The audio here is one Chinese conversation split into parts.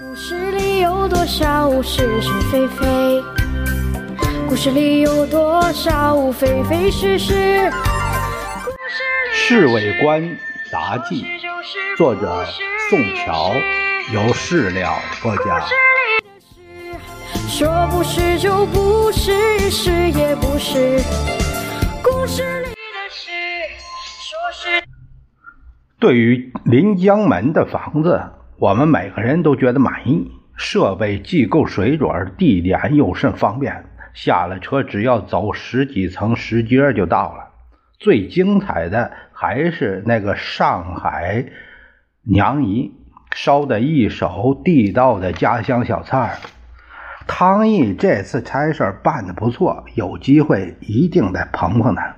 故事里有多少是是非非？故事里有多少非非是是？侍卫官杂记，作者宋乔，由事了播讲。说不是就不是，是也不是。故事里的事，说是。对于临江门的房子，我们每个人都觉得满意，设备既够水准，地点又甚方便。下了车，只要走十几层石阶就到了。最精彩的还是那个上海娘姨烧的一手地道的家乡小菜。汤毅这次差事办得不错，有机会一定得捧捧他。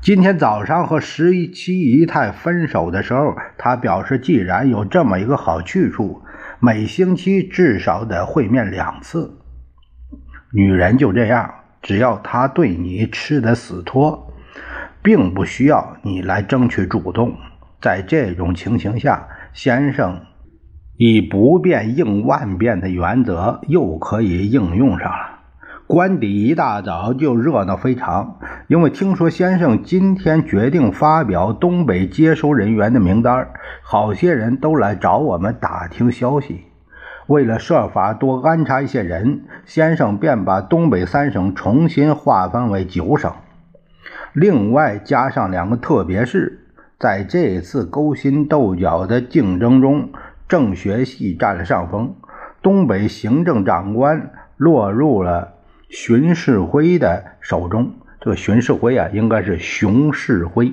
今天早上和十七姨太分手的时候，他表示，既然有这么一个好去处，每星期至少得会面两次。女人就这样，只要她对你吃的死拖，并不需要你来争取主动。在这种情形下，先生。以不变应万变的原则又可以应用上了。官邸一大早就热闹非常，因为听说先生今天决定发表东北接收人员的名单，好些人都来找我们打听消息。为了设法多安插一些人，先生便把东北三省重新划分为九省，另外加上两个特别市。在这次勾心斗角的竞争中。政学系占了上风，东北行政长官落入了荀世辉的手中。这个荀世辉啊，应该是熊世辉。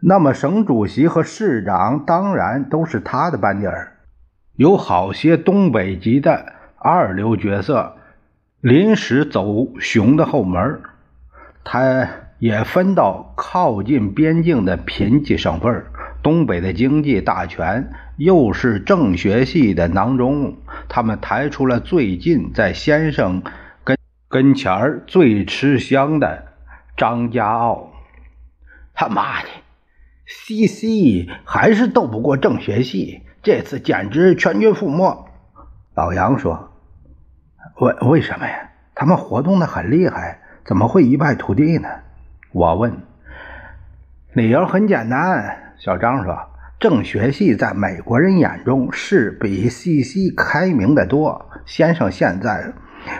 那么省主席和市长当然都是他的班底儿。有好些东北籍的二流角色临时走熊的后门，他也分到靠近边境的贫瘠省份东北的经济大权又是政学系的囊中，他们抬出了最近在先生跟前儿最吃香的张家傲。他妈的，C C 还是斗不过政学系，这次简直全军覆没。老杨说：“为为什么呀？他们活动的很厉害，怎么会一败涂地呢？”我问。理由很简单。小张说：“政学系在美国人眼中是比 CC 开明的多。先生现在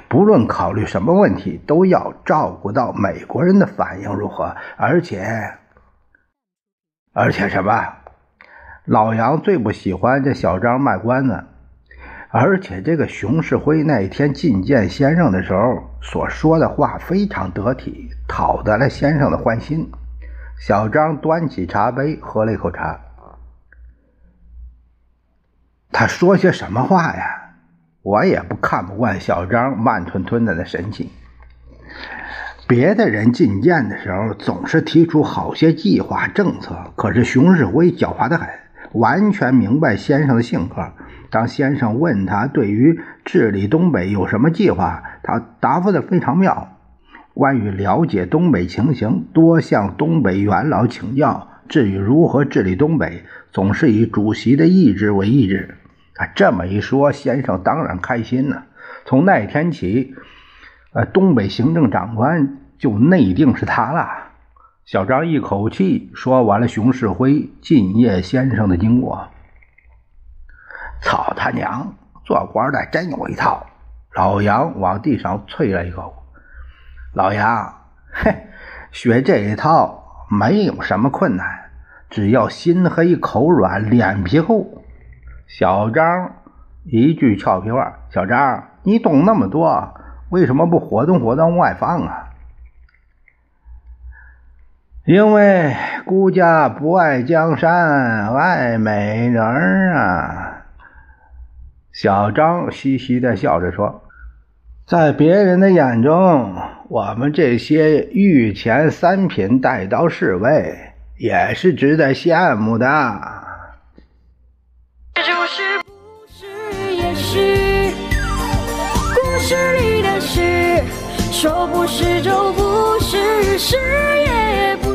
不论考虑什么问题，都要照顾到美国人的反应如何。而且，而且什么？老杨最不喜欢这小张卖关子。而且，这个熊世辉那一天觐见先生的时候所说的话非常得体，讨得了先生的欢心。”小张端起茶杯，喝了一口茶。他说些什么话呀？我也不看不惯小张慢吞吞的那神情。别的人进谏的时候总是提出好些计划政策，可是熊世辉狡猾的很，完全明白先生的性格。当先生问他对于治理东北有什么计划，他答复的非常妙。关于了解东北情形，多向东北元老请教。至于如何治理东北，总是以主席的意志为意志。他这么一说，先生当然开心了。从那天起，呃，东北行政长官就内定是他了。小张一口气说完了熊世辉敬业先生的经过。操他娘！做官的真有一套。老杨往地上啐了一口。老杨，嘿，学这一套没有什么困难，只要心黑口软、脸皮厚。小张一句俏皮话：“小张，你懂那么多，为什么不活动活动外放啊？”因为孤家不爱江山爱美人啊。小张嘻嘻的笑着说。在别人的眼中，我们这些御前三品带刀侍卫也是值得羡慕的。是你的事，说不是就不是，是也不。